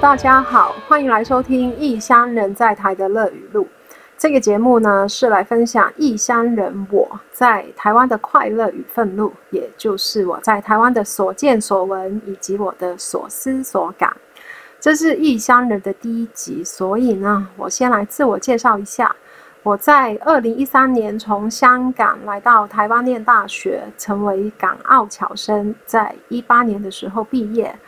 大家好，欢迎来收听《异乡人在台的乐语录》。这个节目呢，是来分享异乡人我在台湾的快乐与愤怒，也就是我在台湾的所见所闻以及我的所思所感。这是异乡人的第一集，所以呢，我先来自我介绍一下。我在二零一三年从香港来到台湾念大学，成为港澳侨生，在一八年的时候毕业。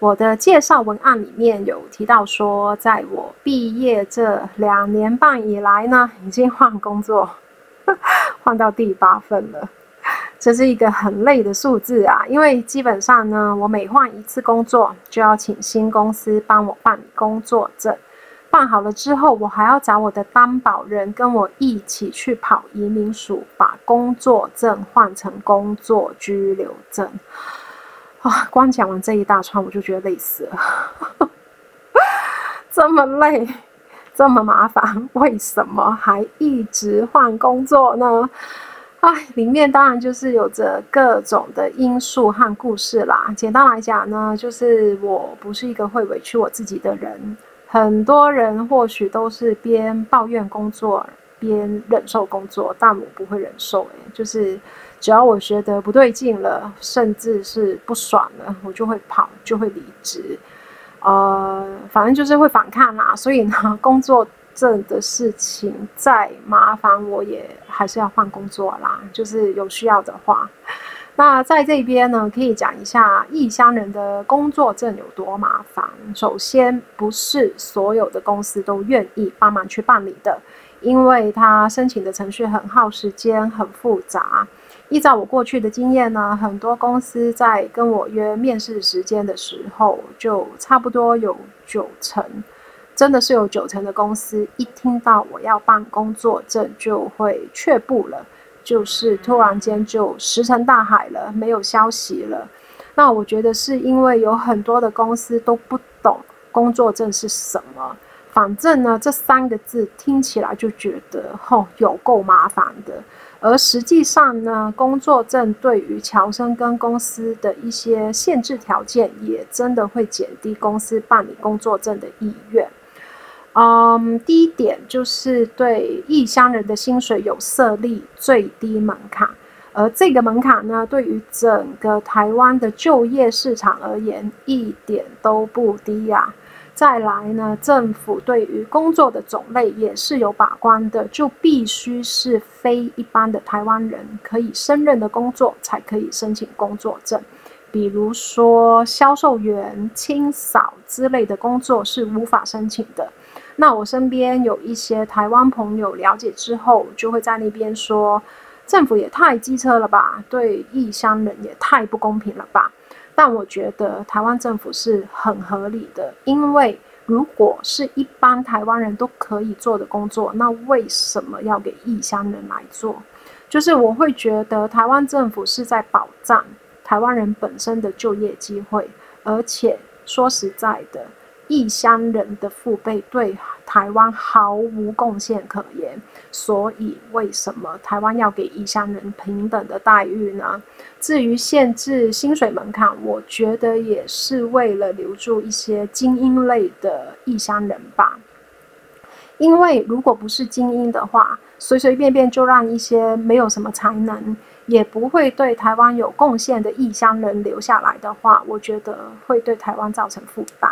我的介绍文案里面有提到说，在我毕业这两年半以来呢，已经换工作，换到第八份了。这是一个很累的数字啊，因为基本上呢，我每换一次工作，就要请新公司帮我办理工作证，办好了之后，我还要找我的担保人跟我一起去跑移民署，把工作证换成工作居留证。啊，光讲完这一大串，我就觉得累死了。这么累，这么麻烦，为什么还一直换工作呢？哎，里面当然就是有着各种的因素和故事啦。简单来讲呢，就是我不是一个会委屈我自己的人。很多人或许都是边抱怨工作边忍受工作，但我不会忍受。哎，就是。只要我觉得不对劲了，甚至是不爽了，我就会跑，就会离职，呃，反正就是会反抗啦。所以呢，工作证的事情再麻烦，我也还是要换工作啦。就是有需要的话，那在这边呢，可以讲一下异乡人的工作证有多麻烦。首先，不是所有的公司都愿意帮忙去办理的，因为他申请的程序很耗时间，很复杂。依照我过去的经验呢，很多公司在跟我约面试时间的时候，就差不多有九成，真的是有九成的公司一听到我要办工作证就会却步了，就是突然间就石沉大海了，没有消息了。那我觉得是因为有很多的公司都不懂工作证是什么，反正呢这三个字听起来就觉得吼有够麻烦的。而实际上呢，工作证对于侨生跟公司的一些限制条件，也真的会减低公司办理工作证的意愿。嗯，第一点就是对异乡人的薪水有设立最低门槛，而这个门槛呢，对于整个台湾的就业市场而言，一点都不低呀。再来呢，政府对于工作的种类也是有把关的，就必须是非一般的台湾人可以胜任的工作才可以申请工作证。比如说销售员、清扫之类的工作是无法申请的。那我身边有一些台湾朋友了解之后，就会在那边说，政府也太机车了吧，对异乡人也太不公平了吧。但我觉得台湾政府是很合理的，因为如果是一般台湾人都可以做的工作，那为什么要给异乡人来做？就是我会觉得台湾政府是在保障台湾人本身的就业机会，而且说实在的。异乡人的父辈对台湾毫无贡献可言，所以为什么台湾要给异乡人平等的待遇呢？至于限制薪水门槛，我觉得也是为了留住一些精英类的异乡人吧。因为如果不是精英的话，随随便便就让一些没有什么才能，也不会对台湾有贡献的异乡人留下来的话，我觉得会对台湾造成负担。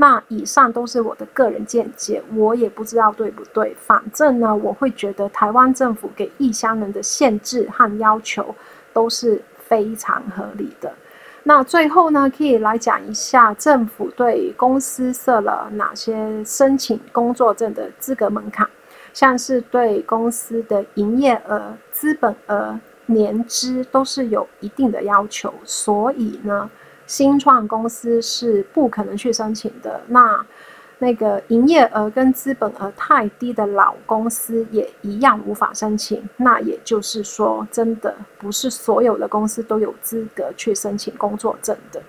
那以上都是我的个人见解，我也不知道对不对。反正呢，我会觉得台湾政府给异乡人的限制和要求都是非常合理的。那最后呢，可以来讲一下政府对公司设了哪些申请工作证的资格门槛，像是对公司的营业额、资本额、年资都是有一定的要求，所以呢。新创公司是不可能去申请的。那那个营业额跟资本额太低的老公司也一样无法申请。那也就是说，真的不是所有的公司都有资格去申请工作证的。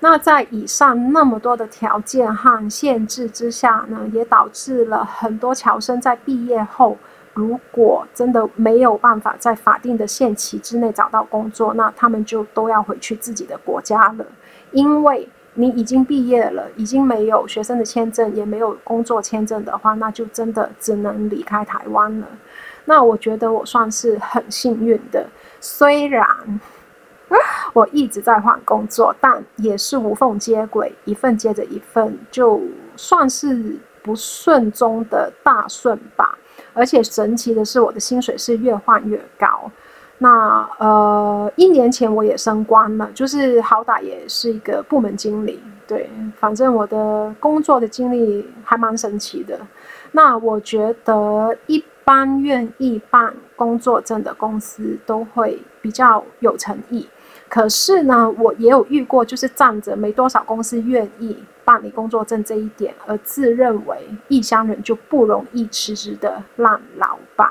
那在以上那么多的条件和限制之下呢，也导致了很多侨生在毕业后。如果真的没有办法在法定的限期之内找到工作，那他们就都要回去自己的国家了。因为你已经毕业了，已经没有学生的签证，也没有工作签证的话，那就真的只能离开台湾了。那我觉得我算是很幸运的，虽然我一直在换工作，但也是无缝接轨，一份接着一份，就算是不顺中的大顺吧。而且神奇的是，我的薪水是越换越高。那呃，一年前我也升官了，就是好歹也是一个部门经理。对，反正我的工作的经历还蛮神奇的。那我觉得一般愿意办工作证的公司都会比较有诚意。可是呢，我也有遇过，就是站着没多少公司愿意办理工作证这一点，而自认为异乡人就不容易辞职的烂老板。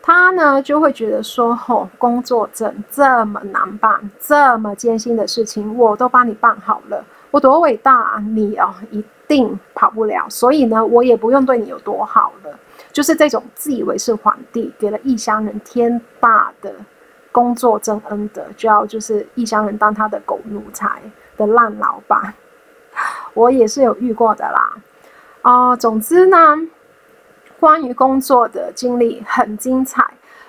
他呢就会觉得说，吼，工作证这么难办，这么艰辛的事情，我都帮你办好了，我多伟大啊！你哦一定跑不了，所以呢，我也不用对你有多好了。就是这种自以为是皇帝，给了异乡人天大的工作证恩德，就要就是异乡人当他的狗奴才的烂老板，我也是有遇过的啦。啊，总之呢。关于工作的经历很精彩，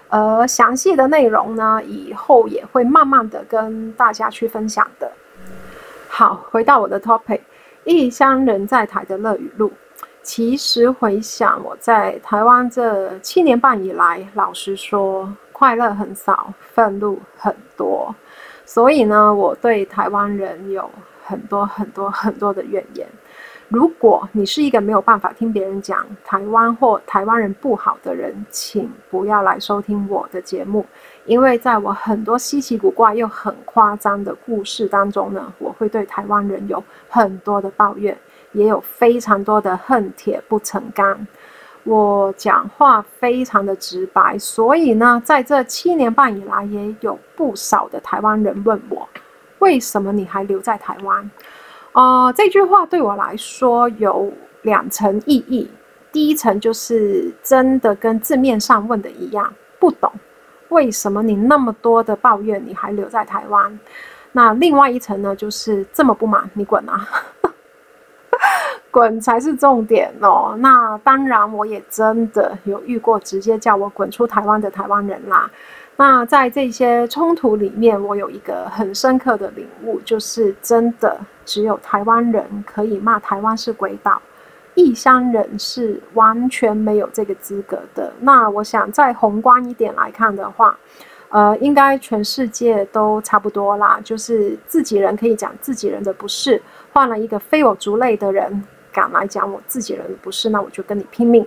而详细的内容呢，以后也会慢慢的跟大家去分享的。好，回到我的 topic，异乡人在台的乐语录。其实回想我在台湾这七年半以来，老实说，快乐很少，愤怒很多，所以呢，我对台湾人有很多很多很多的怨言。如果你是一个没有办法听别人讲台湾或台湾人不好的人，请不要来收听我的节目，因为在我很多稀奇古怪又很夸张的故事当中呢，我会对台湾人有很多的抱怨，也有非常多的恨铁不成钢。我讲话非常的直白，所以呢，在这七年半以来，也有不少的台湾人问我，为什么你还留在台湾？哦，这句话对我来说有两层意义。第一层就是真的跟字面上问的一样，不懂为什么你那么多的抱怨，你还留在台湾。那另外一层呢，就是这么不满，你滚啊！滚才是重点哦。那当然，我也真的有遇过直接叫我滚出台湾的台湾人啦。那在这些冲突里面，我有一个很深刻的领悟，就是真的只有台湾人可以骂台湾是鬼岛，异乡人是完全没有这个资格的。那我想再宏观一点来看的话，呃，应该全世界都差不多啦，就是自己人可以讲自己人的不是，换了一个非我族类的人敢来讲我自己人不是，那我就跟你拼命。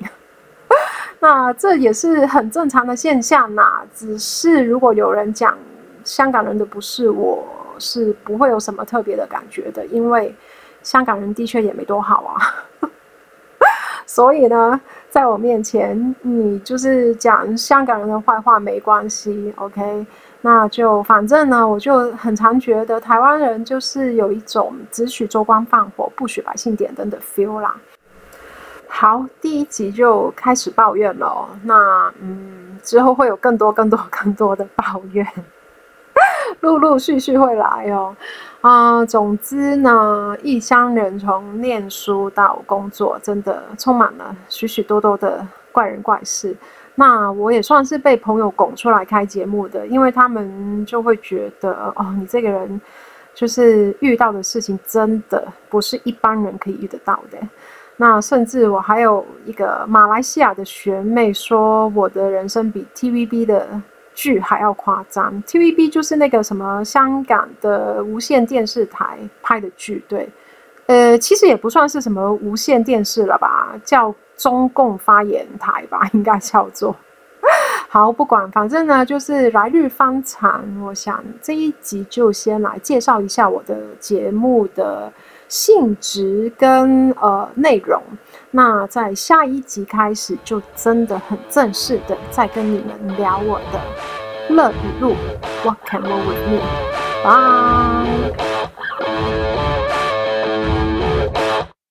那这也是很正常的现象呐。只是如果有人讲香港人的不是，我是不会有什么特别的感觉的，因为香港人的确也没多好啊。所以呢，在我面前，你就是讲香港人的坏话没关系，OK？那就反正呢，我就很常觉得台湾人就是有一种只许州官放火，不许百姓点灯的 feel 啦。好，第一集就开始抱怨了。那嗯，之后会有更多、更多、更多的抱怨，陆陆续续会来哦。啊，总之呢，异乡人从念书到工作，真的充满了许许多多的怪人怪事。那我也算是被朋友拱出来开节目的，因为他们就会觉得，哦，你这个人就是遇到的事情，真的不是一般人可以遇得到的。那甚至我还有一个马来西亚的学妹说，我的人生比 TVB 的剧还要夸张。TVB 就是那个什么香港的无线电视台拍的剧，对，呃，其实也不算是什么无线电视了吧，叫中共发言台吧，应该叫做。好，不管，反正呢，就是来日方长。我想这一集就先来介绍一下我的节目的。性质跟呃内容，那在下一集开始就真的很正式的再跟你们聊我的乐语录，What can w o r with me？Bye。